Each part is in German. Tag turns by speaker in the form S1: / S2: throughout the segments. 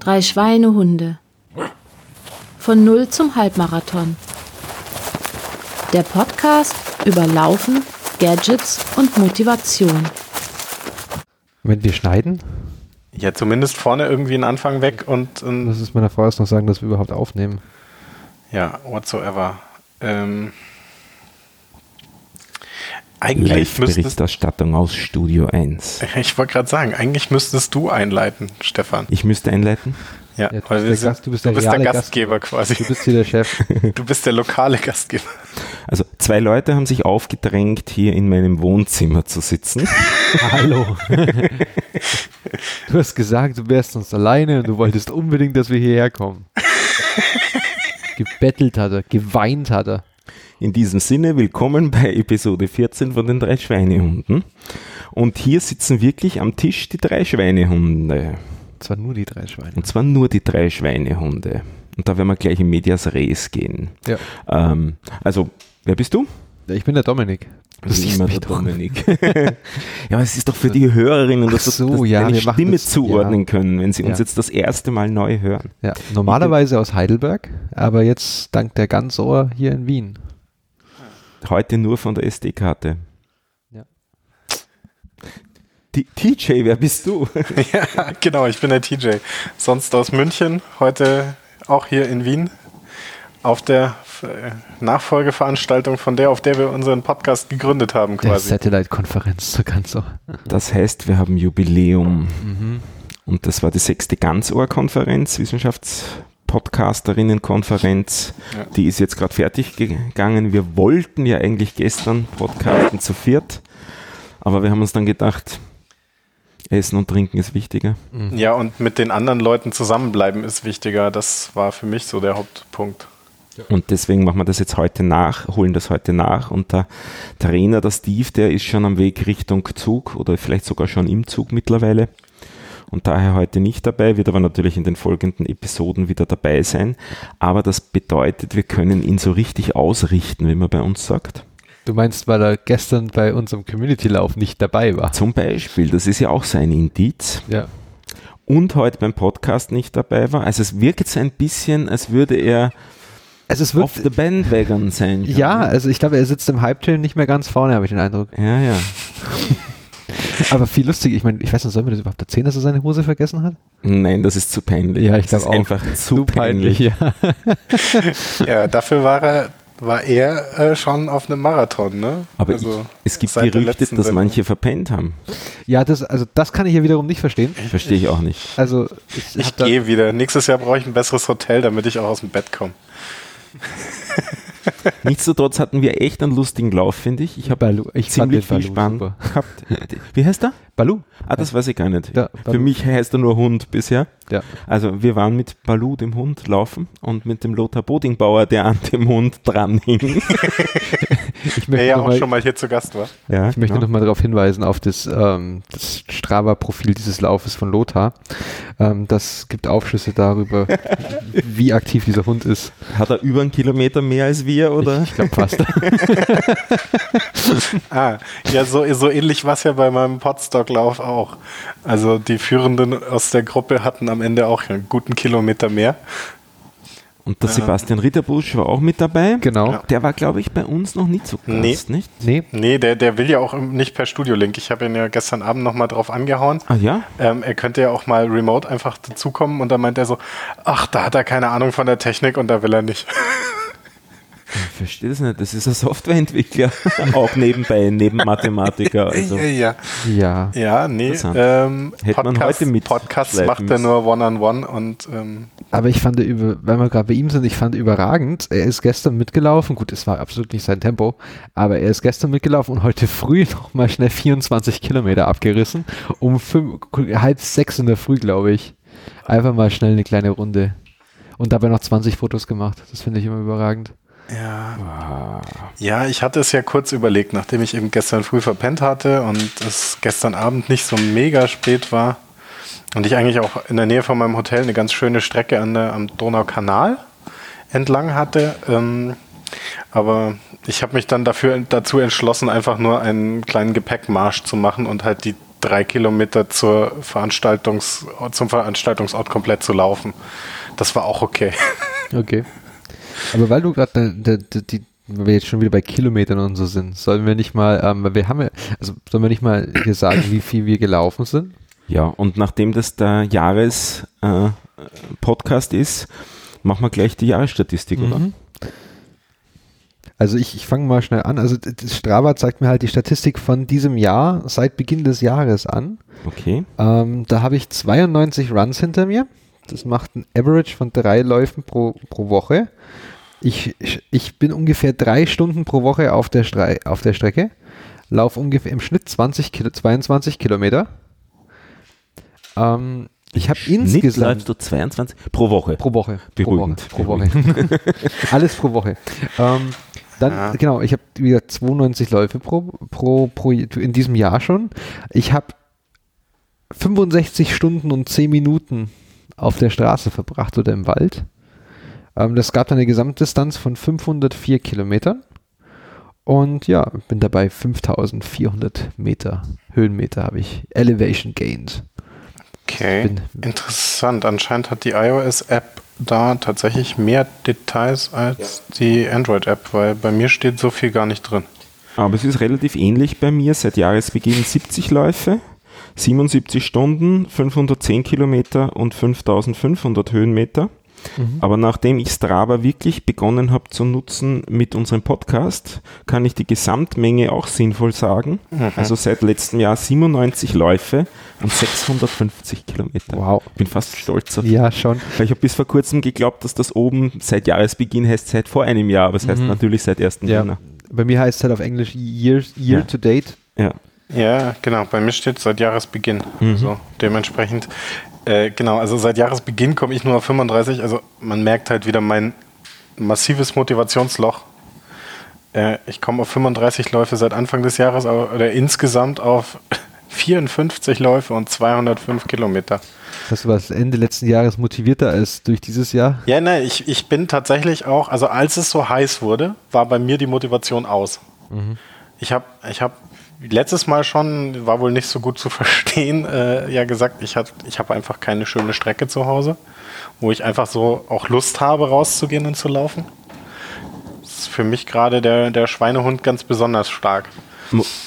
S1: Drei Schweinehunde. Von Null zum Halbmarathon. Der Podcast über Laufen, Gadgets und Motivation.
S2: Wenn wir schneiden,
S3: Ja, zumindest vorne irgendwie einen Anfang weg und, und
S2: das ist meiner Frau erst noch sagen, dass wir überhaupt aufnehmen.
S3: ja, whatsoever. Ähm, eigentlich müsstest
S4: Live-Berichterstattung aus Studio 1.
S3: ich wollte gerade sagen, eigentlich müsstest du einleiten, Stefan.
S4: Ich müsste einleiten.
S3: Ja,
S2: Ja, du
S3: weil
S2: bist
S3: wir
S2: der
S3: sind,
S2: Gast- du bist der
S3: der
S2: reale
S3: Gastgeber quasi.
S2: Du bist hier der Chef.
S3: Du bist der lokale Gastgeber.
S4: Also zwei Leute haben sich aufgedrängt, hier in meinem Wohnzimmer zu sitzen.
S2: Hallo. du hast gesagt, du wärst sonst alleine und du wolltest unbedingt, dass wir hierher kommen. Gebettelt hat er, geweint hat er.
S4: In diesem Sinne, willkommen bei Episode 14 von den drei Schweinehunden. Und hier sitzen wirklich am Tisch die drei Schweinehunde.
S2: Zwar nur die drei Schweine.
S4: Und zwar nur die drei Schweinehunde. Und da werden wir gleich in Medias Res gehen.
S2: Ja.
S4: Ähm, also, wer bist du?
S2: Ja, Ich bin der Dominik.
S4: Ist
S2: siehst
S4: immer
S2: mich
S4: der
S2: doch.
S4: Dominik. ja, aber es ist doch für die Hörerinnen, dass,
S2: Ach so,
S4: dass
S2: ja,
S4: eine Stimme
S2: das-
S4: zuordnen
S2: ja.
S4: können, wenn sie uns
S2: Ja.
S4: jetzt das erste Mal neu hören.
S2: Ja, normalerweise aus Heidelberg, aber jetzt dank der Ganzohr hier in Wien.
S4: Heute nur von der SD-Karte.
S2: Ja.
S4: Die- TJ, wer bist du?
S3: ja, genau, ich bin der TJ. Sonst aus München, heute auch hier in Wien auf der äh, Nachfolgeveranstaltung von der, auf der wir unseren Podcast gegründet haben
S2: Der
S3: quasi.
S2: Satellite-Konferenz zur Ganzohr.
S4: Das heißt, wir haben Jubiläum.
S2: Mhm.
S4: Und das war die sechste Ganzohr-Konferenz, Wissenschaftspodcasterinnen-Konferenz.
S3: Ja.
S4: Die ist jetzt gerade fertig gegangen. Wir wollten ja eigentlich gestern podcasten zu viert, aber wir haben uns dann gedacht, Essen und Trinken ist wichtiger.
S3: Ja, und mit den anderen Leuten zusammenbleiben ist wichtiger. Das war für mich so der Hauptpunkt.
S4: Und deswegen machen wir das jetzt heute nach, holen das heute nach. Und der Trainer, der Steve, der ist schon am Weg Richtung Zug oder vielleicht sogar schon im Zug mittlerweile. Und daher heute nicht dabei, wird aber natürlich in den folgenden Episoden wieder dabei sein. Aber das bedeutet, wir können ihn so richtig ausrichten, wie man bei uns sagt.
S2: Du meinst, weil er gestern bei unserem Community-Lauf nicht dabei war?
S4: Zum Beispiel, das ist ja auch sein Indiz.
S2: Ja.
S4: Und heute beim Podcast nicht dabei war. Also es wirkt so ein bisschen, als würde er
S2: Also es
S4: auf the bandwagon sein. schon,
S2: ja,
S4: ne?
S2: also ich glaube, er sitzt im Hype-Train nicht mehr ganz vorne, habe ich den Eindruck.
S4: Ja, ja.
S2: Aber viel lustig, ich meine, ich weiß nicht, sollen wir das überhaupt erzählen, dass er seine Hose vergessen hat?
S4: Nein, das ist zu peinlich.
S2: Ja, ich
S4: das ist
S2: glaub auch.
S4: einfach zu, peinlich.
S2: ja.
S3: Ja, dafür war er, war er äh, schon auf einem Marathon, ne?
S4: Aber
S3: Also,
S4: ich, es gibt Gerüchte, dass
S3: Sendung.
S4: manche verpennt haben.
S2: Ja, das, also das kann ich ja wiederum nicht verstehen.
S4: Verstehe ich auch nicht.
S2: Also ich,
S3: Ich gehe wieder. Nächstes Jahr brauche ich ein besseres Hotel, damit ich auch aus dem Bett komme.
S4: Nichtsdestotrotz hatten wir echt einen lustigen Lauf, finde ich. Ich habe ziemlich
S2: den
S4: viel Spaß gehabt. Wie heißt er?
S2: Balu?
S4: Ah, das weiß ich gar nicht.
S2: Ja,
S4: Für mich heißt er nur Hund bisher.
S2: Ja.
S4: Also wir waren mit Balu, dem Hund, laufen und mit dem Lothar Bodingbauer, der an dem Hund dranhing.
S2: Ich
S3: Der
S2: möchte
S3: ja
S2: noch
S3: auch
S2: mal,
S3: schon mal hier zu Gast war.
S4: ja,
S2: ich möchte
S4: genau.
S2: noch mal darauf hinweisen, auf das, ähm, das Strava-Profil dieses Laufes von Lothar. Ähm, das gibt Aufschlüsse darüber, wie aktiv dieser Hund ist.
S4: Hat er über einen Kilometer mehr als wir, oder?
S2: Ich glaube fast.
S3: Ah, ja, so, so ähnlich war es ja bei meinem Podstock-Lauf auch. Also die Führenden aus der Gruppe hatten am Ende auch einen guten Kilometer mehr.
S4: Und der Sebastian Ritterbusch war auch mit dabei.
S2: genau.
S3: Ja.
S4: Der war, glaube ich, bei uns noch nicht so Gast,
S3: Nee.
S4: nicht?
S2: Nee,
S3: Nee, der, der will ja auch nicht per Studio-Link. Ich habe ihn ja gestern Abend nochmal drauf angehauen.
S4: Ah ja?
S3: Ähm, er könnte ja auch mal remote einfach dazukommen und dann meint er so, ach, da hat er keine Ahnung von der Technik und da will er nicht.
S4: Ich verstehe das nicht. Das ist ein Softwareentwickler. auch nebenbei, neben Mathematiker. Also.
S3: ja.
S2: ja.
S3: Ja, nee.
S4: Interessant.
S3: Ähm,
S4: Hätte man heute mit
S3: Podcasts macht er nur One-on-One und ähm,
S2: Aber ich fand, wenn wir gerade bei ihm sind, ich fand überragend. Er ist gestern mitgelaufen. Gut, es war absolut nicht sein Tempo, aber er ist gestern mitgelaufen und heute früh noch mal schnell 24 Kilometer abgerissen. Um fünf, halb sechs in der Früh, glaube ich. Einfach mal schnell eine kleine Runde. Und dabei noch 20 Fotos gemacht. Das finde ich immer überragend.
S3: Ja. Ja, ich hatte es ja kurz überlegt, nachdem ich eben gestern früh verpennt hatte und es gestern Abend nicht so mega spät war und ich eigentlich auch in der Nähe von meinem Hotel eine ganz schöne Strecke an der, am Donaukanal entlang hatte. Ähm, aber ich habe mich dann dafür dazu entschlossen, einfach nur einen kleinen Gepäckmarsch zu machen und halt die drei Kilometer zur Veranstaltungs, zum Veranstaltungsort komplett zu laufen. Das war auch okay.
S2: Okay. Aber weil du gerade die, weil wir jetzt schon wieder bei Kilometern und so sind, sollen wir nicht mal, ähm, wir haben ja, also sollen wir nicht mal hier sagen, wie viel wir gelaufen sind?
S4: Ja, und nachdem das der Jahres-Podcast äh, ist, machen wir gleich die Jahresstatistik, mhm. oder?
S2: Also ich, ich fange mal schnell an. Also Strava zeigt mir halt die Statistik von diesem Jahr seit Beginn des Jahres an.
S4: Okay.
S2: Ähm, da habe ich 92 Runs hinter mir. Das macht ein Average von drei Läufen pro, pro Woche. Ich, ich bin ungefähr drei Stunden pro Woche auf der, Stre auf der Strecke, laufe ungefähr im Schnitt 20 Kilo, 22 Kilometer. Ähm, ich habe insgesamt.
S4: läufst du 22 pro Woche.
S2: Pro Woche.
S4: Beruhigend.
S2: Pro Woche. Pro Woche. Alles pro Woche. Ähm, dann, ja. genau, ich habe wieder 92 Läufe pro, pro, pro, in diesem Jahr schon. Ich habe 65 Stunden und 10 Minuten auf der Straße verbracht oder im Wald. Ähm, das gab eine Gesamtdistanz von 504 Kilometern. Und ja, bin dabei 5400 Meter, Höhenmeter habe ich Elevation gained.
S3: Okay, bin, interessant. Anscheinend hat die iOS-App da tatsächlich mehr Details als ja. die Android-App, weil bei mir steht so viel gar nicht drin.
S4: Aber es ist relativ ähnlich bei mir. Seit Jahresbeginn 70 Läufe, 77 Stunden, 510 Kilometer und 5500 Höhenmeter. Mhm. Aber nachdem ich Strava wirklich begonnen habe zu nutzen mit unserem Podcast, kann ich die Gesamtmenge auch sinnvoll sagen. Mhm. Also seit letztem Jahr 97 Läufe und 650 Kilometer.
S2: Wow.
S4: Ich bin fast stolz
S2: auf Ja, schon.
S4: Weil ich habe bis vor kurzem geglaubt, dass das oben seit Jahresbeginn heißt seit vor einem Jahr, aber es heißt mhm. natürlich seit 1. Ja. Jänner.
S2: Bei mir heißt es halt auf Englisch Year, year ja. to Date.
S3: Ja. Ja, genau. Bei mir steht seit Jahresbeginn. Mhm. So, dementsprechend äh, genau, also seit Jahresbeginn komme ich nur auf 35. Also man merkt halt wieder mein massives Motivationsloch. Äh, ich komme auf 35 Läufe seit Anfang des Jahres, oder insgesamt auf 54 Läufe und 205 Kilometer.
S2: Hast du was Ende letzten Jahres motivierter als durch dieses Jahr?
S3: Ja, nein, ich, ich bin tatsächlich auch, also als es so heiß wurde, war bei mir die Motivation aus. Mhm. Ich habe ich hab letztes Mal schon, war wohl nicht so gut zu verstehen, äh, ja gesagt, ich habe ich hab einfach keine schöne Strecke zu Hause, wo ich einfach so auch Lust habe, rauszugehen und zu laufen. Das ist für mich gerade der, der Schweinehund ganz besonders stark.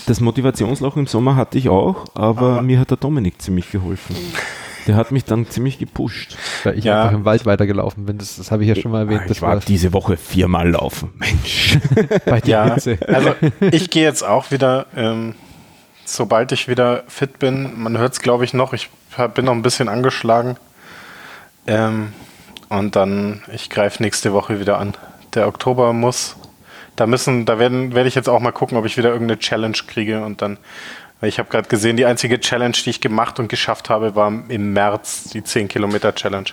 S4: Das Motivationsloch im Sommer hatte ich auch, aber, aber mir hat der Dominik ziemlich geholfen. Der hat mich dann ziemlich gepusht.
S2: Weil ich ja. einfach im Wald weitergelaufen bin. Das, das habe ich ja schon mal erwähnt.
S4: Ich war diese Woche viermal laufen. Mensch.
S3: Bei dir ja, Hitze. also ich gehe jetzt auch wieder, ähm, sobald ich wieder fit bin. Man hört es, glaube ich, noch. Ich bin noch ein bisschen angeschlagen. Ähm, und dann, ich greife nächste Woche wieder an. Der Oktober muss, da müssen, da werden, werde ich jetzt auch mal gucken, ob ich wieder irgendeine Challenge kriege und dann ich habe gerade gesehen, die einzige Challenge, die ich gemacht und geschafft habe, war im März die 10 Kilometer Challenge.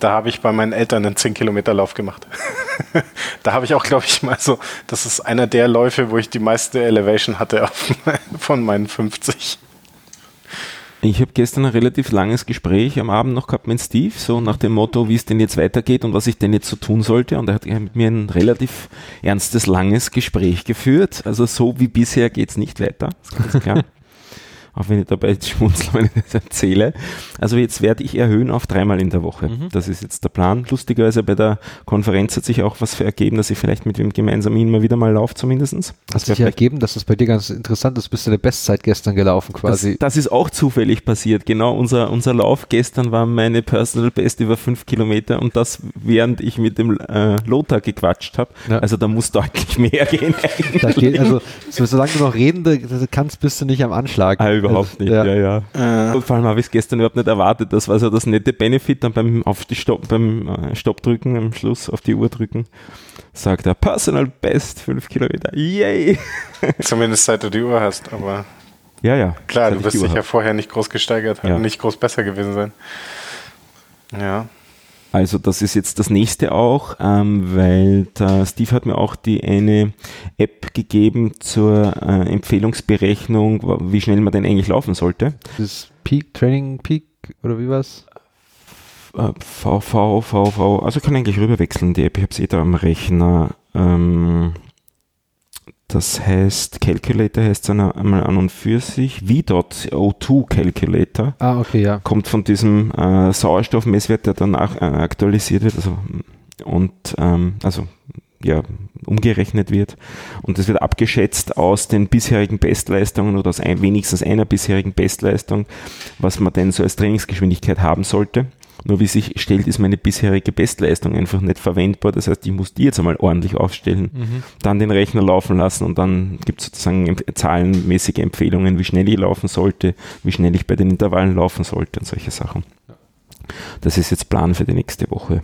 S3: Da habe ich bei meinen Eltern einen 10 Kilometer Lauf gemacht. da habe ich auch, glaube ich, mal so, das ist einer der Läufe, wo ich die meiste Elevation hatte von meinen 50.
S4: Ich habe gestern ein relativ langes Gespräch am Abend noch gehabt mit Steve, so nach dem Motto, wie es denn jetzt weitergeht und was ich denn jetzt so tun sollte. Und er hat mit mir ein relativ ernstes, langes Gespräch geführt. Also so wie bisher geht es nicht weiter, ist ganz klar. auch wenn ich dabei jetzt schmunzle, wenn ich das erzähle. Also jetzt werde ich erhöhen auf dreimal in der Woche. Mhm. Das ist jetzt der Plan. Lustigerweise bei der Konferenz hat sich auch was für ergeben, dass ich vielleicht mit wem gemeinsam immer wieder mal laufe zumindest.
S2: Hat sich ergeben, dass das bei dir ganz interessant ist. Bist du der Bestzeit gestern gelaufen quasi?
S4: Das, das, ist auch zufällig passiert. Genau, unser, unser Lauf gestern war meine Personal Best über fünf Kilometer und das während ich mit dem äh, Lothar gequatscht habe. Ja. Also da muss deutlich mehr gehen.
S2: Geht, also solange du noch reden kannst, bist du nicht am Anschlag.
S4: Ah, überhaupt nicht, ja, ja. ja. Äh. Und vor allem habe ich es gestern überhaupt nicht erwartet. Das war so das nette Benefit dann beim, auf die Stopp, beim äh, Stopp drücken, am Schluss auf die Uhr drücken. Sagt er, Personal Best, 5 Kilometer. Yay!
S3: Zumindest seit du die Uhr hast, aber.
S4: Ja, ja.
S3: Klar, du wirst dich ja vorher nicht groß gesteigert haben, ja. nicht groß besser gewesen sein. Ja.
S4: Also das ist jetzt das nächste auch, ähm, weil Steve hat mir auch die eine App gegeben zur äh, Empfehlungsberechnung, wie schnell man denn eigentlich laufen sollte.
S2: Das Peak Training Peak oder wie war's?
S4: VV, VV, also kann eigentlich rüberwechseln die App, ich habe sie eh da am Rechner. Ähm, Das heißt, Calculator heißt es einmal an und für sich. V.O2 Calculator.
S2: Ah, okay, ja.
S4: Kommt von diesem äh, Sauerstoffmesswert, der danach äh, aktualisiert wird. Also, und ähm, also ja, umgerechnet wird. Und das wird abgeschätzt aus den bisherigen Bestleistungen oder aus ein, wenigstens einer bisherigen Bestleistung, was man denn so als Trainingsgeschwindigkeit haben sollte. Nur wie sich stellt, ist meine bisherige Bestleistung einfach nicht verwendbar. Das heißt, ich muss die jetzt einmal ordentlich aufstellen, mhm. dann den Rechner laufen lassen und dann gibt es sozusagen zahlenmäßige Empfehlungen, wie schnell ich laufen sollte, wie schnell ich bei den Intervallen laufen sollte und solche Sachen. Das ist jetzt Plan für die nächste Woche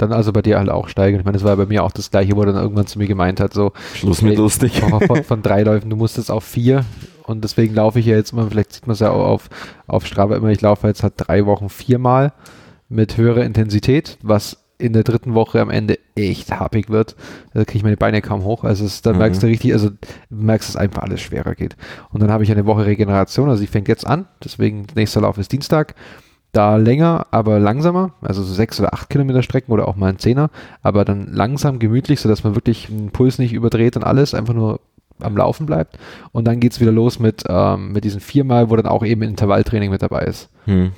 S2: dann also bei dir halt auch steigen. Ich meine, das war bei mir auch das gleiche, wo er dann irgendwann zu mir gemeint hat, so
S4: Schluss mit lustig.
S2: Von, von, drei Läufen, du musstest auf vier und deswegen laufe ich ja jetzt immer, vielleicht sieht man es ja auch auf, auf Strava immer, ich laufe jetzt halt drei Wochen viermal mit höherer Intensität, was in der dritten Woche am Ende echt happig wird. Da kriege ich meine Beine kaum hoch. Also es, da mhm. merkst du richtig, also du merkst, dass einfach alles schwerer geht. Und dann habe ich eine Woche Regeneration, also ich fängt jetzt an, deswegen nächster Lauf ist Dienstag da länger, aber langsamer, also so sechs oder acht Kilometer Strecken oder auch mal ein Zehner, aber dann langsam, gemütlich, sodass man wirklich den Puls nicht überdreht und alles, einfach nur am Laufen bleibt. Und dann geht es wieder los mit, ähm, mit diesen viermal, wo dann auch eben Intervalltraining mit dabei ist. Hm.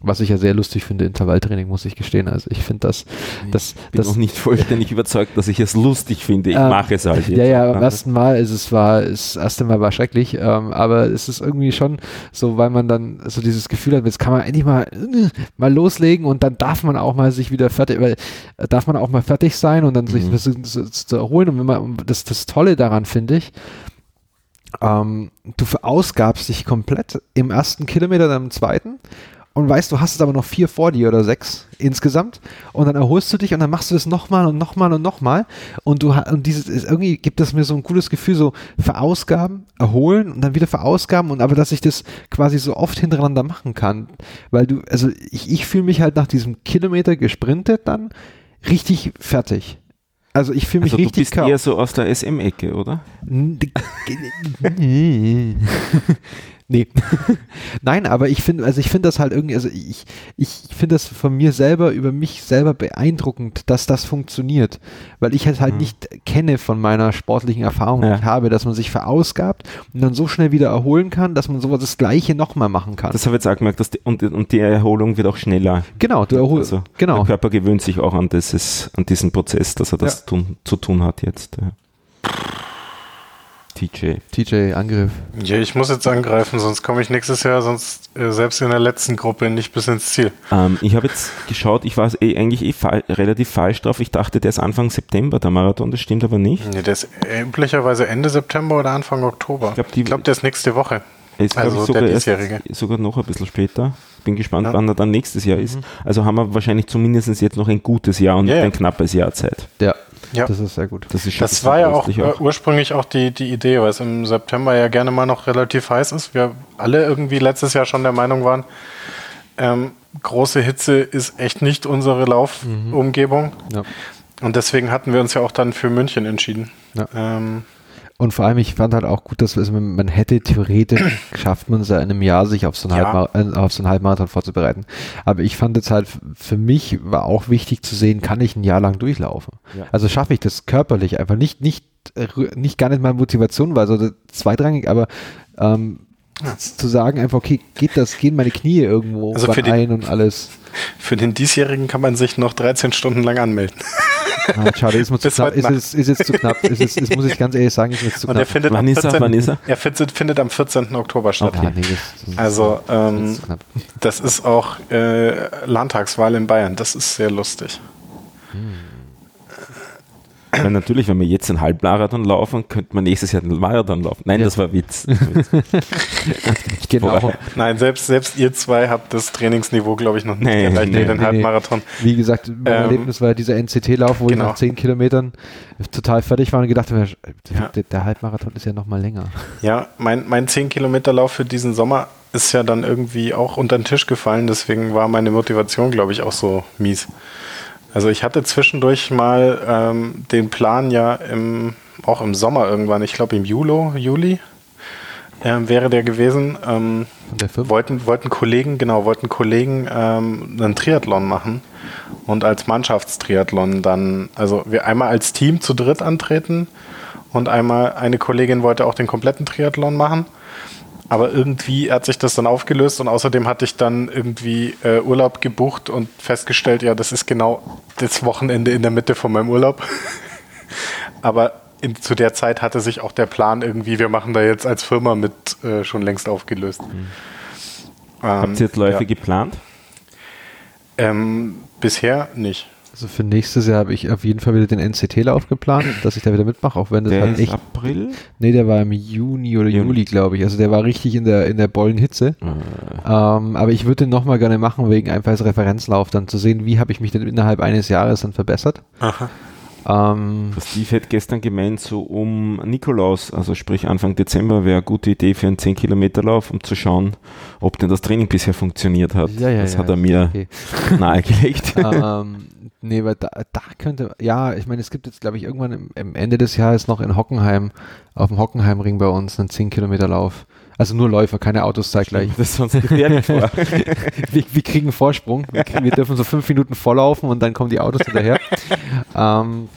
S2: Was ich ja sehr lustig finde, Intervalltraining, muss ich gestehen. Also ich finde das, das,
S4: ich bin
S2: das
S4: noch nicht vollständig überzeugt, dass ich es lustig finde. Ich ähm, mache es halt.
S2: Jetzt. Ja, ja, beim ersten Mal ist es war, das erste Mal war schrecklich, ähm, aber es ist irgendwie schon so, weil man dann so dieses Gefühl hat, jetzt kann man endlich mal, äh, mal loslegen und dann darf man auch mal sich wieder fertig, weil äh, darf man auch mal fertig sein und dann mhm. sich bisschen zu, zu erholen. Und wenn man, das, das Tolle daran finde ich, ähm, du verausgabst dich komplett im ersten Kilometer, dann im zweiten und weißt, du hast es aber noch vier vor dir oder sechs insgesamt und dann erholst du dich und dann machst du das nochmal und nochmal und nochmal und du und dieses irgendwie gibt es mir so ein cooles Gefühl so verausgaben, erholen und dann wieder verausgaben und aber dass ich das quasi so oft hintereinander machen kann, weil du also ich, ich fühle mich halt nach diesem Kilometer gesprintet dann richtig fertig. Also ich fühle mich also richtig
S4: du bist eher so aus der SM-Ecke, oder?
S2: Nee. Nein, aber ich finde, also ich finde das halt irgendwie, also ich, ich finde das von mir selber, über mich selber beeindruckend, dass das funktioniert. Weil ich halt halt mhm. nicht kenne von meiner sportlichen Erfahrung, die ich habe, dass man sich verausgabt und dann so schnell wieder erholen kann, dass man sowas das Gleiche nochmal machen kann.
S4: Das habe ich jetzt auch gemerkt, dass die, und, und die Erholung wird auch schneller.
S2: Genau, du erholst. Also genau.
S4: Der Körper gewöhnt sich auch an, dieses, an diesen Prozess, dass er das ja. tun, zu tun hat jetzt. Ja.
S2: TJ. TJ, Angriff.
S3: Ja, ich muss jetzt angreifen, sonst komme ich nächstes Jahr, sonst äh, selbst in der letzten Gruppe nicht bis ins Ziel.
S4: Ähm, ich habe jetzt geschaut, ich war eh, eigentlich eh fa relativ falsch drauf. Ich dachte, der ist Anfang September, der Marathon, das stimmt aber nicht.
S3: Nee, der ist üblicherweise Ende September oder Anfang Oktober. Ich glaube, glaub, der ist nächste Woche.
S4: Ist, also sogar der diesjährige. Erst, sogar noch ein bisschen später. Bin gespannt, ja. wann er dann nächstes Jahr ist. Mhm. Also haben wir wahrscheinlich zumindest jetzt noch ein gutes Jahr und ja, ein knappes Jahr Zeit.
S2: Ja, ja. Das ist sehr gut.
S3: Das, ist das war ja auch, auch, ursprünglich auch die, die Idee, weil es im September ja gerne mal noch relativ heiß ist. Wir alle irgendwie letztes Jahr schon der Meinung waren, ähm, große Hitze ist echt nicht unsere Laufumgebung. Mhm. Ja. Und deswegen hatten wir uns ja auch dann für München entschieden. Ja. Ähm,
S2: und vor allem, ich fand halt auch gut, dass also man hätte theoretisch schafft man es ja in einem Jahr, sich auf so, einen ja. Halbmarathon, auf so einen Halbmarathon vorzubereiten. Aber ich fand jetzt halt, für mich war auch wichtig zu sehen, kann ich ein Jahr lang durchlaufen? Ja. Also schaffe ich das körperlich einfach nicht, nicht, nicht gar nicht mal Motivation war, so zweitrangig, aber ähm, zu sagen einfach, okay, geht das, gehen meine Knie irgendwo
S3: also ein und alles. Für den diesjährigen kann man sich noch 13 Stunden lang anmelden.
S2: Ah, schade, ist, mir zu knapp, ist, ist, ist jetzt zu knapp. Ist, ist, ist, muss ich ganz ehrlich sagen, ist jetzt zu knapp. Und
S3: er findet, wann ist er, wann ist er? er findet, findet am 14. Oktober statt. Okay. Ah, nee, das, also, ähm, das ist auch äh, Landtagswahl in Bayern. Das ist sehr lustig. Hm.
S4: Weil natürlich, wenn wir jetzt einen Halbmarathon laufen, könnte man nächstes Jahr einen Marathon laufen. Nein, ja. das war Witz.
S3: genau. Nein, selbst, selbst ihr zwei habt das Trainingsniveau, glaube ich, noch nicht nee, erreicht nee, den nee, Halbmarathon.
S2: Wie gesagt, mein ähm, Erlebnis war dieser NCT-Lauf, wo genau. ich nach 10 Kilometern total fertig war und gedacht habe, ja. der, der, Halbmarathon ist ja noch mal länger.
S3: Ja, mein, mein 10-Kilometer-Lauf für diesen Sommer ist ja dann irgendwie auch unter den Tisch gefallen, deswegen war meine Motivation, glaube ich, auch so mies. Also ich hatte zwischendurch mal ähm, den Plan ja im, auch im Sommer irgendwann, ich glaube im Juli, Juli ähm, wäre der gewesen. Ähm, der wollten, wollten Kollegen, genau, wollten Kollegen ähm, einen Triathlon machen und als Mannschaftstriathlon dann, also wir einmal als Team zu dritt antreten Und einmal eine Kollegin wollte auch den kompletten Triathlon machen. Aber irgendwie hat sich das dann aufgelöst und außerdem hatte ich dann irgendwie äh, Urlaub gebucht und festgestellt, ja, das ist genau das Wochenende in der Mitte von meinem Urlaub. Aber in, zu der Zeit hatte sich auch der Plan irgendwie, wir machen da jetzt als Firma mit äh, schon längst aufgelöst. Mhm.
S4: Ähm, Habt ihr jetzt Läufe ja. geplant?
S3: Ähm, bisher nicht.
S2: Also für nächstes Jahr habe ich auf jeden Fall wieder den NCT-Lauf geplant, dass ich da wieder mitmache, auch wenn das
S4: der
S2: halt echt.
S4: April?
S2: Nee, der war im Juni oder Juni. Juli, glaube ich. Also der war richtig in der, in der Bollenhitze. Ah. Ähm, aber ich würde den nochmal gerne machen, wegen einfach als Referenzlauf, dann zu sehen, wie habe ich mich denn innerhalb eines Jahres dann verbessert.
S3: Aha.
S4: Ähm, Steve hat gestern gemeint, so um Nikolaus, also sprich Anfang Dezember, wäre eine gute Idee für einen 10-Kilometer-Lauf, um zu schauen, ob denn das Training bisher funktioniert hat.
S2: Ja, ja,
S4: das
S2: ja,
S4: hat er mir okay. nahegelegt.
S2: ähm, nee, weil da, da, könnte, ja, ich meine, es gibt jetzt, glaube ich, irgendwann im, im, Ende des Jahres noch in Hockenheim, auf dem Hockenheimring bei uns, einen 10-Kilometer-Lauf. Also nur Läufer, keine Autos zeitgleich.
S4: Das ist sonst gefährlich vor.
S2: wir, wir, kriegen Vorsprung. Wir, kriegen, wir, dürfen so fünf Minuten volllaufen und dann kommen die Autos hinterher. ähm,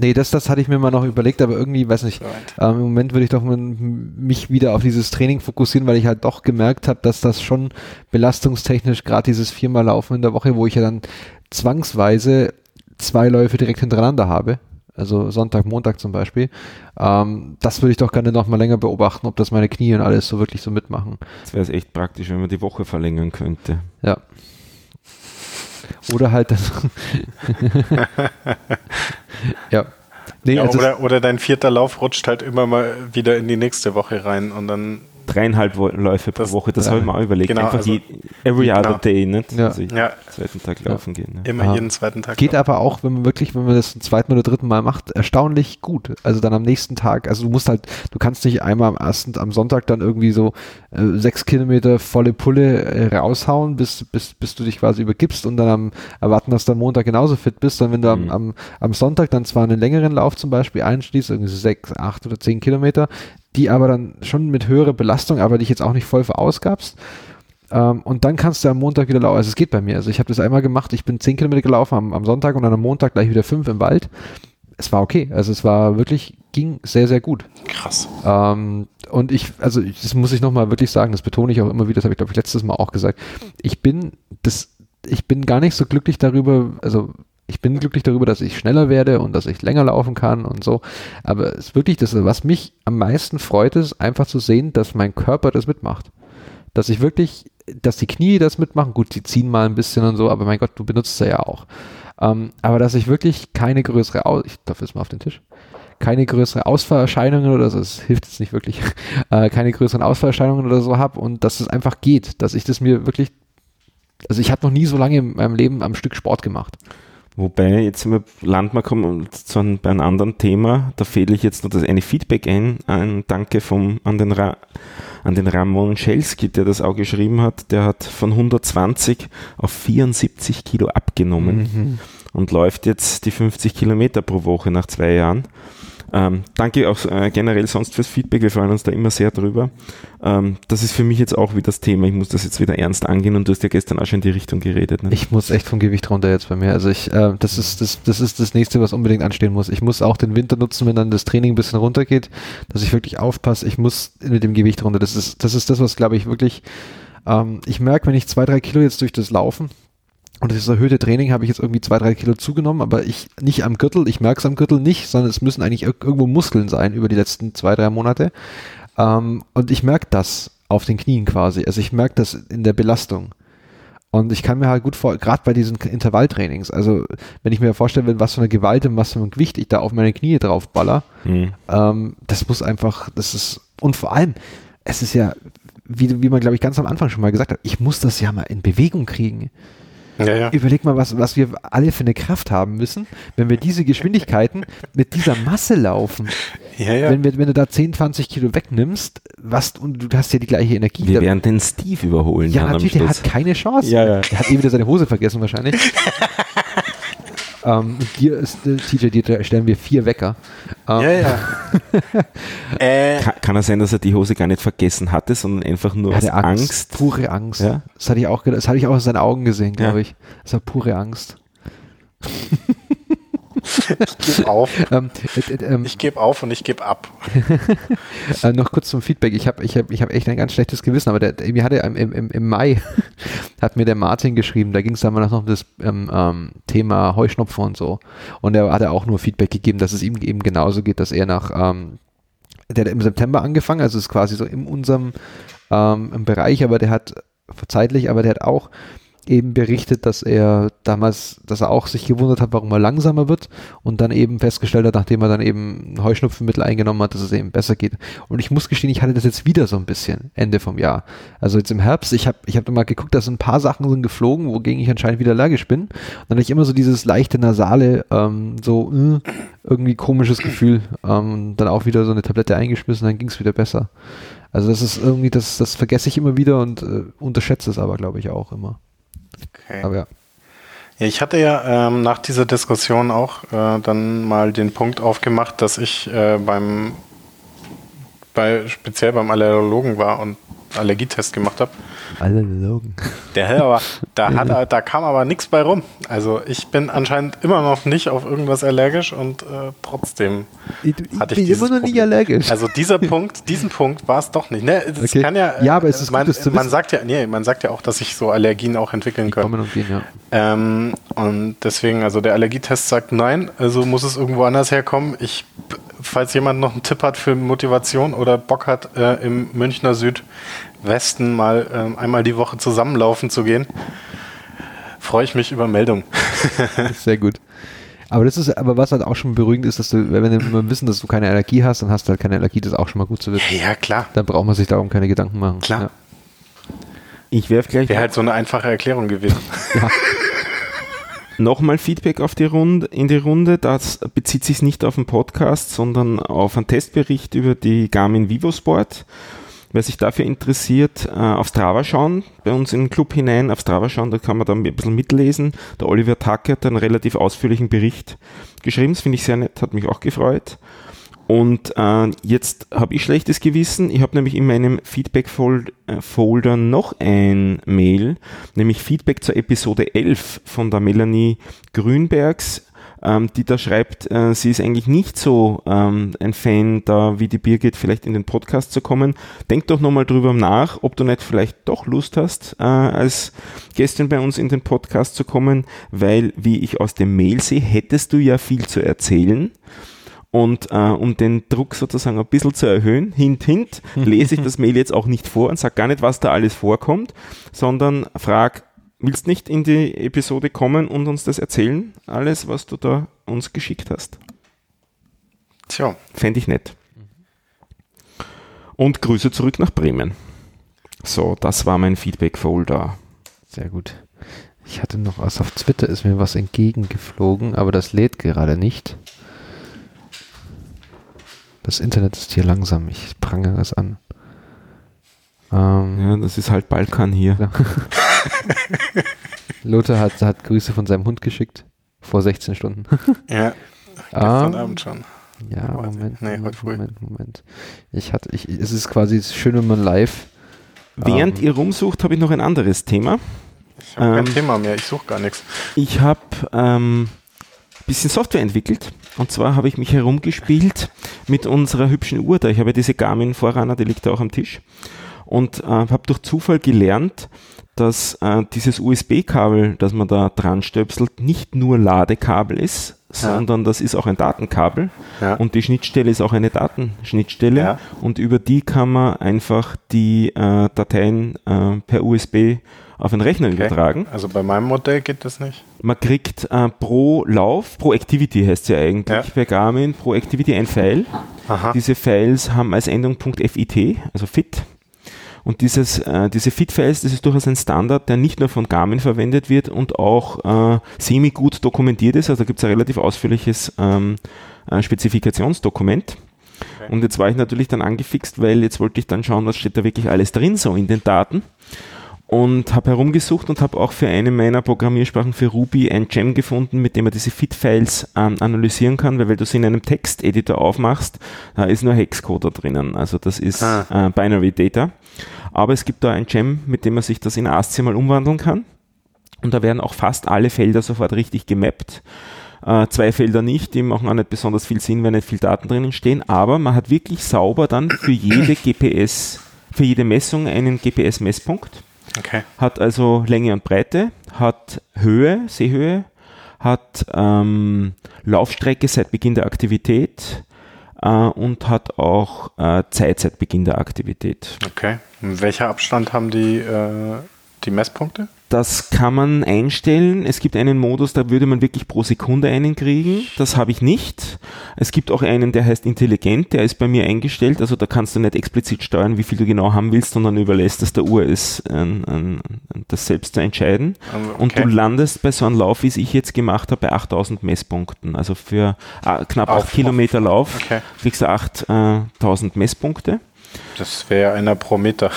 S2: nee, das, das hatte ich mir mal noch überlegt, aber irgendwie, weiß nicht, ähm, im Moment würde ich doch mich wieder auf dieses Training fokussieren, weil ich halt doch gemerkt habe, dass das schon belastungstechnisch, gerade dieses viermal Laufen in der Woche, wo ich ja dann zwangsweise zwei Läufe direkt hintereinander habe, also Sonntag, Montag zum Beispiel. Ähm, das würde ich doch gerne noch mal länger beobachten, ob das meine Knie und alles so wirklich so mitmachen.
S4: Das wäre echt praktisch, wenn man die Woche verlängern könnte.
S2: Ja. Oder halt das. ja.
S3: Nee, ja, also oder, oder dein vierter Lauf rutscht halt immer mal wieder in die nächste Woche rein und dann
S4: dreieinhalb Läufe pro Woche, das habe ich mir auch überlegt. Genau, Einfach also, every other genau. day, nicht?
S2: Ja.
S4: Also
S3: ja.
S4: zweiten Tag laufen gehen. Ne?
S3: Immer ja. jeden zweiten Tag.
S2: Geht laufen. aber auch, wenn man wirklich, wenn man das zum zweiten oder dritten Mal macht, erstaunlich gut. Also dann am nächsten Tag, also du musst halt, du kannst nicht einmal am ersten, am Sonntag dann irgendwie so äh, sechs Kilometer volle Pulle äh, raushauen, bis, bis, bis du dich quasi übergibst und dann am, erwarten, dass du am Montag genauso fit bist, sondern wenn du mhm. am, am, am Sonntag dann zwar einen längeren Lauf zum Beispiel einschließt, irgendwie sechs, acht oder zehn Kilometer, die aber dann schon mit höherer Belastung, aber dich jetzt auch nicht voll verausgabst. Ähm, und dann kannst du am Montag wieder laufen. Also es geht bei mir. Also ich habe das einmal gemacht, ich bin 10 Kilometer gelaufen am, am Sonntag und dann am Montag gleich wieder 5 im Wald. Es war okay. Also es war wirklich, ging sehr, sehr gut.
S3: Krass.
S2: Ähm, und ich, also ich, das muss ich nochmal wirklich sagen, das betone ich auch immer wieder, das habe ich glaube ich letztes Mal auch gesagt. Ich bin, das, ich bin gar nicht so glücklich darüber, also ich bin glücklich darüber, dass ich schneller werde und dass ich länger laufen kann und so. Aber es ist wirklich das, was mich am meisten freut, ist einfach zu sehen, dass mein Körper das mitmacht. Dass ich wirklich, dass die Knie das mitmachen. Gut, die ziehen mal ein bisschen und so, aber mein Gott, du benutzt sie ja auch. Ähm, aber dass ich wirklich keine größere, Aus ich darf jetzt mal auf den Tisch, keine größere Ausfallerscheinungen oder so, das hilft jetzt nicht wirklich, äh, keine größeren Ausfallerscheinungen oder so habe und dass es einfach geht, dass ich das mir wirklich, also ich habe noch nie so lange in meinem Leben am Stück Sport gemacht.
S4: Wobei, jetzt sind wir Landmark kommen zu einem, bei einem anderen Thema, da fehle ich jetzt noch das eine Feedback ein, ein Danke vom, an, den Ra, an den Ramon Schelski, der das auch geschrieben hat, der hat von 120 auf 74 Kilo abgenommen mhm. und läuft jetzt die 50 Kilometer pro Woche nach zwei Jahren. Ähm, danke auch äh, generell sonst fürs Feedback, wir freuen uns da immer sehr drüber. Ähm, das ist für mich jetzt auch wieder das Thema, ich muss das jetzt wieder ernst angehen und du hast ja gestern auch schon in die Richtung geredet.
S2: Ne? Ich muss echt vom Gewicht runter jetzt bei mir. Also ich, äh, das ist das, das ist das nächste, was unbedingt anstehen muss. Ich muss auch den Winter nutzen, wenn dann das Training ein bisschen runtergeht, dass ich wirklich aufpasse. Ich muss mit dem Gewicht runter. Das ist, das ist das, was glaube ich wirklich, ähm, ich merke, wenn ich zwei, drei Kilo jetzt durch das Laufen und das erhöhte Training habe ich jetzt irgendwie zwei, drei Kilo zugenommen, aber ich nicht am Gürtel, ich merke es am Gürtel nicht, sondern es müssen eigentlich irgendwo Muskeln sein über die letzten zwei, drei Monate. Ähm, und ich merke das auf den Knien quasi. Also ich merke das in der Belastung. Und ich kann mir halt gut vor, gerade bei diesen Intervalltrainings, also wenn ich mir vorstelle, was für eine Gewalt und was für ein Gewicht ich da auf meine Knie drauf baller, mhm. ähm, das muss einfach, das ist, und vor allem, es ist ja, wie, wie man glaube ich ganz am Anfang schon mal gesagt hat, ich muss das ja mal in Bewegung kriegen. Ja, ja. Überleg mal, was, was wir alle für eine Kraft haben müssen, wenn wir diese Geschwindigkeiten mit dieser Masse laufen. Ja, ja. Wenn, wir, wenn du da 10, 20 Kilo wegnimmst, was, und du hast ja die gleiche Energie.
S4: Wir werden den Steve überholen.
S2: Ja, natürlich, der hat keine Chance.
S4: Ja, ja.
S2: Der hat eh wieder seine Hose vergessen wahrscheinlich. Ähm, dir ist, äh, TJ, dir stellen wir vier Wecker.
S3: Ähm, ja, ja.
S4: äh, kann, kann er sein, dass er die Hose gar nicht vergessen hatte, sondern einfach nur aus Angst, Angst?
S2: Pure Angst. Ja? Das, hatte ich auch, das hatte ich auch aus seinen Augen gesehen, glaube ja. ich. Das war pure Angst.
S3: ich gebe auf. Ähm, äh, äh, ähm, ich gebe auf und ich gebe ab.
S2: äh, noch kurz zum Feedback. Ich habe ich hab, ich hab echt ein ganz schlechtes Gewissen, aber der, mir hatte im, im, im Mai hat mir der Martin geschrieben, da ging es dann mal noch um das ähm, ähm, Thema Heuschnupfen und so. Und er hatte auch nur Feedback gegeben, dass es ihm eben genauso geht, dass er nach ähm, der hat im September angefangen, also ist quasi so in unserem ähm, Bereich, aber der hat zeitlich, aber der hat auch eben berichtet, dass er damals, dass er auch sich gewundert hat, warum er langsamer wird und dann eben festgestellt hat, nachdem er dann eben Heuschnupfenmittel eingenommen hat, dass es eben besser geht. Und ich muss gestehen, ich hatte das jetzt wieder so ein bisschen Ende vom Jahr. Also jetzt im Herbst, ich habe ich hab mal geguckt, dass ein paar Sachen sind geflogen, wogegen ich anscheinend wieder allergisch bin. Und dann hatte ich immer so dieses leichte nasale, ähm, so äh, irgendwie komisches Gefühl. Ähm, dann auch wieder so eine Tablette eingeschmissen, dann ging es wieder besser. Also das ist irgendwie, das, das vergesse ich immer wieder und äh, unterschätze es aber, glaube ich, auch immer.
S3: Okay. Aber ja. ja ich hatte ja ähm, nach dieser Diskussion auch äh, dann mal den Punkt aufgemacht, dass ich äh, beim bei, speziell beim Allergologen war und Allergietest gemacht habe.
S2: Allergologen.
S3: Der aber, da, hat, da kam aber nichts bei rum. Also ich bin anscheinend immer noch nicht auf irgendwas allergisch und äh, trotzdem
S2: ich, hatte ich bin immer noch nicht allergisch.
S3: Also dieser Punkt, diesen Punkt war es doch nicht. Ne, das okay. kann ja,
S2: ja, aber es ist
S3: man,
S2: gut,
S3: man sagt ja, nee, man sagt ja auch, dass sich so Allergien auch entwickeln können. Kommen und gehen, ja. Ähm, und deswegen, also der Allergietest sagt nein, also muss es irgendwo anders herkommen. Ich falls jemand noch einen Tipp hat für Motivation oder Bock hat, äh, im Münchner Südwesten mal äh, einmal die Woche zusammenlaufen zu gehen, freue ich mich über Meldungen.
S2: Sehr gut. Aber das ist, aber was halt auch schon beruhigend ist, dass du, wenn wir wissen, dass du keine Allergie hast, dann hast du halt keine Allergie, das ist auch schon mal gut zu wissen.
S3: Ja, ja klar.
S2: Dann braucht man sich darum keine Gedanken machen.
S3: Klar.
S2: Ja.
S3: Ich werfe gleich. Wäre halt so eine einfache Erklärung gewesen. ja.
S4: Nochmal Feedback auf die Runde, in die Runde. Das bezieht sich nicht auf den Podcast, sondern auf einen Testbericht über die Garmin Vivo Sport. Wer sich dafür interessiert, äh, auf Strava schauen, bei uns in den Club hinein, auf Strava schauen, da kann man dann ein bisschen mitlesen. Der Oliver Tacke hat einen relativ ausführlichen Bericht geschrieben, das finde ich sehr nett, hat mich auch gefreut. Und äh, jetzt habe ich schlechtes Gewissen. Ich habe nämlich in meinem Feedback-Folder noch ein Mail, nämlich Feedback zur Episode 11 von der Melanie Grünbergs, ähm, die da schreibt, äh, sie ist eigentlich nicht so ähm, ein Fan, da wie die Birgit vielleicht in den Podcast zu kommen. Denk doch nochmal drüber nach, ob du nicht vielleicht doch Lust hast, äh, als Gästin bei uns in den Podcast zu kommen, weil, wie ich aus dem Mail sehe, hättest du ja viel zu erzählen. Und äh, um den Druck sozusagen ein bisschen zu erhöhen, hint, hint, lese ich das Mail jetzt auch nicht vor und sage gar nicht, was da alles vorkommt, sondern frag, willst nicht in die Episode kommen und uns das erzählen, alles, was du da uns geschickt hast? Tja. Fände ich nett. Und Grüße zurück nach Bremen. So, das war mein Feedback-Folder.
S2: Sehr gut. Ich hatte noch was auf Twitter, ist mir was entgegengeflogen, aber das lädt gerade nicht. Das Internet ist hier langsam. Ich prangere es an.
S4: Ähm, ja, das ist halt Balkan hier. Ja.
S2: Lothar hat, hat Grüße von seinem Hund geschickt. Vor 16 Stunden.
S3: ja, gestern um, Abend schon.
S2: Ja, Moment, nee, Moment, Moment, Moment. Ich hatte, ich, es ist quasi schön, wenn man live.
S4: Während ähm, ihr rumsucht, habe ich noch ein anderes Thema.
S3: Ich habe ähm, kein Thema mehr, ich suche gar nichts.
S4: Ich habe ähm, bisschen Software entwickelt. Und zwar habe ich mich herumgespielt mit unserer hübschen Uhr da. Ich habe diese Garmin Forerunner, die liegt da auch am Tisch. Und äh, habe durch Zufall gelernt, dass äh, dieses USB-Kabel, das man da dran stöpselt, nicht nur Ladekabel ist, ja. sondern das ist auch ein Datenkabel. Ja. Und die Schnittstelle ist auch eine Datenschnittstelle. Ja. Und über die kann man einfach die äh, Dateien äh, per USB auf den Rechner okay. übertragen.
S3: Also bei meinem Modell geht das nicht.
S4: Man kriegt äh, pro Lauf, pro Activity heißt es ja eigentlich ja. bei Garmin, pro Activity ein File. Aha. Diese Files haben als Endung .fit, also fit. Und dieses, äh, diese Fit-Files, das ist durchaus ein Standard, der nicht nur von Garmin verwendet wird und auch äh, semi-gut dokumentiert ist. Also da gibt es ein relativ ausführliches ähm, äh, Spezifikationsdokument. Okay. Und jetzt war ich natürlich dann angefixt, weil jetzt wollte ich dann schauen, was steht da wirklich alles drin, so in den Daten und habe herumgesucht und habe auch für eine meiner Programmiersprachen für Ruby ein Gem gefunden, mit dem man diese Fit-Files ähm, analysieren kann, weil wenn du sie in einem Texteditor aufmachst, da ist nur Hexcode da drinnen. Also das ist ah. äh, Binary Data. Aber es gibt da ein Gem, mit dem man sich das in ASCII mal umwandeln kann. Und da werden auch fast alle Felder sofort richtig gemappt. Äh, zwei Felder nicht, die machen auch nicht besonders viel Sinn, wenn nicht viel Daten drinnen stehen, aber man hat wirklich sauber dann für jede GPS, für jede Messung einen GPS-Messpunkt.
S3: Okay.
S4: Hat also Länge und Breite, hat Höhe, Seehöhe, hat ähm, Laufstrecke seit Beginn der Aktivität äh, und hat auch äh, Zeit seit Beginn der Aktivität.
S3: Okay. Und welcher Abstand haben die, äh, die Messpunkte?
S4: Das kann man einstellen. Es gibt einen Modus, da würde man wirklich pro Sekunde einen kriegen. Das habe ich nicht. Es gibt auch einen, der heißt intelligent, der ist bei mir eingestellt. Also da kannst du nicht explizit steuern, wie viel du genau haben willst, sondern überlässt es der Uhr ist, äh, das selbst zu entscheiden.
S3: Also,
S4: Und du landest bei so einem Lauf, wie es ich jetzt gemacht habe, bei 8000 Messpunkten. Also für äh, knapp
S3: Auf-
S4: 8 Kilometer Lauf
S3: Okay.
S4: kriegst du 8000 Messpunkte.
S3: Das wäre einer pro Meter,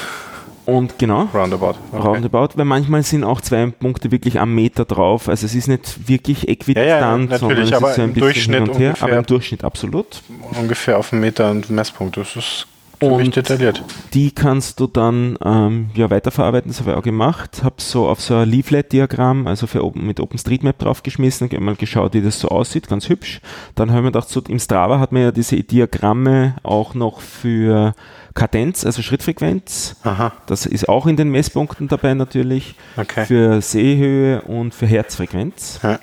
S4: Und genau,
S3: roundabout. Okay.
S4: roundabout, weil manchmal sind auch zwei Punkte wirklich am Meter drauf. Also es ist nicht wirklich äquidistant,
S3: Ja, ja, natürlich,
S4: sondern es
S3: aber
S4: ist so ein
S3: im
S4: bisschen
S3: Durchschnitt
S4: hin und her,
S3: ungefähr.
S4: aber im Durchschnitt absolut.
S3: Ungefähr auf einen Meter und Messpunkt. Das ist
S4: Und
S3: detailliert.
S4: die kannst du dann ähm, ja, weiterverarbeiten, das habe ich auch gemacht. Habe so auf so ein Leaflet-Diagramm, also für mit OpenStreetMap draufgeschmissen, hab mal geschaut, wie das so aussieht, ganz hübsch. Dann habe ich mir gedacht, so, im Strava hat man ja diese Diagramme auch noch für Kadenz, also Schrittfrequenz.
S3: Aha,
S4: Das ist auch in den Messpunkten dabei natürlich.
S3: okay.
S4: Für Sehhöhe und für Herzfrequenz.
S3: Ja.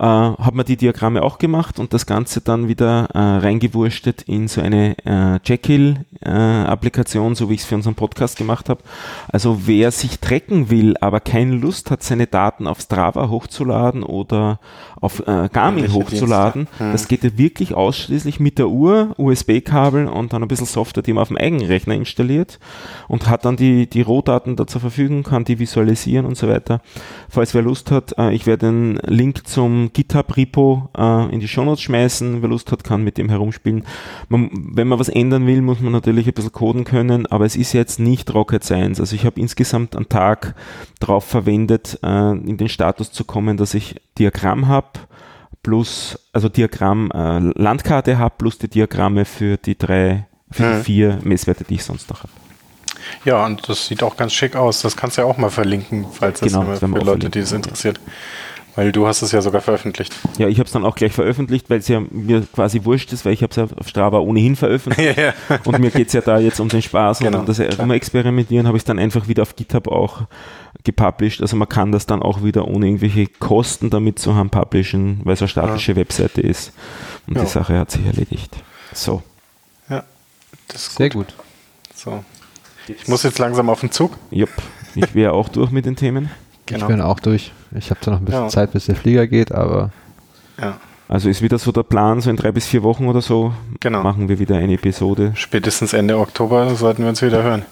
S4: Äh, hat man die Diagramme auch gemacht und das Ganze dann wieder äh, reingewurstet in so eine äh, Jekyll-Applikation, so wie ich es für unseren Podcast gemacht habe. Also wer sich tracken will, aber keine Lust hat, seine Daten auf Strava hochzuladen oder auf äh, Garmin
S3: Welche
S4: hochzuladen,
S3: Dienste? Hm.
S4: das geht ja wirklich ausschließlich mit der Uhr, USB-Kabel und dann ein bisschen Software, die man auf dem eigenen Rechner installiert und hat dann die, die Rohdaten da zur Verfügung, kann die visualisieren und so weiter. Falls wer Lust hat, äh, ich werde den Link zum GitHub-Repo äh, in die Shownotes schmeißen. Wer Lust hat, kann mit dem herumspielen. Man, wenn man was ändern will, muss man natürlich ein bisschen coden können, aber es ist jetzt nicht Rocket Science. Also ich habe insgesamt einen Tag drauf verwendet, äh, in den Status zu kommen, dass ich Diagramm habe, plus, also Diagramm, äh, Landkarte habe, plus die Diagramme für die drei, für
S3: Mhm.
S4: die vier Messwerte, die ich sonst noch habe.
S3: Ja, und das sieht auch ganz schick aus. Das kannst du ja auch mal verlinken, falls
S4: Genau,
S3: das
S4: das
S3: für Leute,
S4: verlinken.
S3: die es interessiert. Weil du hast es ja sogar veröffentlicht.
S4: Ja, ich habe es dann auch gleich veröffentlicht, weil es ja mir quasi wurscht ist, weil ich habe es ja auf Strava ohnehin veröffentlicht.
S3: ja, ja.
S4: Und mir geht es ja da jetzt um den Spaß
S3: Genau,
S4: und um das
S3: klar.
S4: Rumexperimentieren, habe ich dann einfach wieder auf GitHub auch gepublished. Also man kann das dann auch wieder ohne irgendwelche Kosten damit zu haben publishen, weil es eine statische Webseite ist. Und
S3: Ja.
S4: die Sache hat sich erledigt. So.
S3: ja. Das ist
S2: Sehr
S3: gut.
S2: gut.
S3: So. Ich muss jetzt langsam auf den Zug.
S4: Jupp. Ich wäre auch durch mit den Themen.
S3: Genau.
S2: Ich bin auch durch. Ich habe zwar noch ein bisschen
S3: Ja.
S2: Zeit, bis der Flieger geht, aber
S3: Ja.
S4: Also ist wieder so der Plan, so in drei bis vier Wochen oder so
S3: Genau.
S4: machen wir wieder eine Episode
S3: Spätestens Ende Oktober sollten wir uns wieder hören.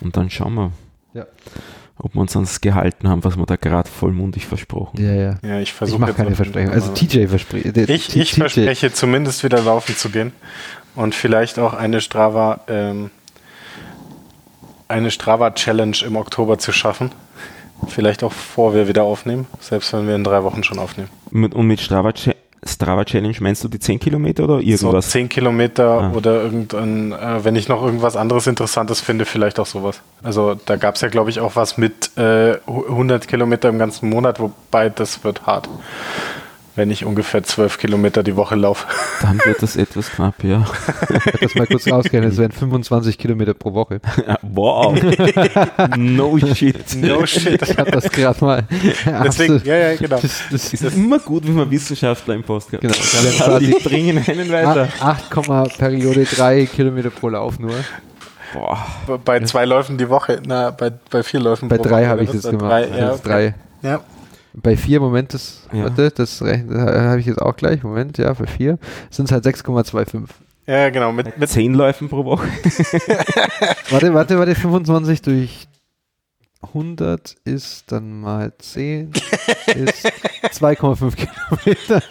S4: und dann schauen wir,
S2: Ja.
S4: ob wir uns ans gehalten haben, was wir da gerade vollmundig versprochen
S2: ja, ja.
S3: Ja, ich
S2: Ich
S3: versuche
S2: mache
S3: jetzt
S2: keine Versprechungen. Also TJ verspricht.
S3: Ich, ich verspreche zumindest wieder laufen zu gehen und vielleicht auch eine Strava, ähm, eine Strava Challenge im Oktober zu schaffen. Vielleicht auch vor wir wieder aufnehmen, selbst wenn wir in drei Wochen schon aufnehmen.
S4: Mit, und mit Strava, Strava Challenge meinst du die 10 Kilometer oder
S3: So
S4: irgendwas?
S3: zehn Kilometer
S4: Ah.
S3: oder irgendein, äh, wenn ich noch irgendwas anderes Interessantes finde, vielleicht auch sowas. Also da gab es ja, glaube ich, auch was mit äh, 100 Kilometer im ganzen Monat, wobei das wird hart, wenn ich ungefähr 12 Kilometer die Woche laufe.
S4: Dann wird das etwas knapp, ja.
S2: Ich habe das mal kurz ausgerechnet. Es wären 25 Kilometer pro Woche.
S4: wow. no shit.
S3: No shit.
S2: Ich habe das gerade mal.
S3: Deswegen, ja, ja, genau.
S2: Das, das
S4: Es ist immer gut, wenn man Wissenschaftler im
S2: Genau.
S4: hat. Aber die bringen einen weiter.
S2: 8, Periode 3 Kilometer pro Lauf nur.
S4: Boah.
S3: Bei zwei Läufen die Woche, na, bei, bei vier Läufen
S2: Bei
S3: pro
S2: drei habe ich das gemacht.
S3: Drei,
S2: Also
S3: ja,
S2: das drei.
S3: ja.
S2: Bei vier, Moment, das,
S4: Ja.
S2: warte, das, das habe ich jetzt auch gleich. Moment, ja, bei vier sind es halt 6,25.
S3: ja, genau. Mit, mit,
S4: Zehn Läufen pro Woche.
S2: Warte, warte, warte, 25 durch 100 ist dann mal 10 ist 2,5 Kilometer.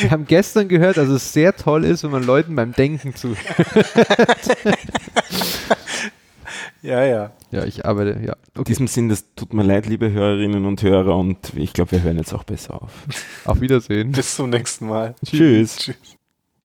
S2: Wir haben gestern gehört, dass es sehr toll ist, wenn man Leuten beim Denken zu.
S3: ja, ja.
S2: Ja, ich arbeite, ja.
S4: In diesem Sinn, das tut mir leid, liebe Hörerinnen und Hörer, und ich glaube, wir hören jetzt auch besser auf.
S2: Auf Wiedersehen.
S3: Bis zum nächsten Mal.
S4: Tschüss.
S3: Tschüss.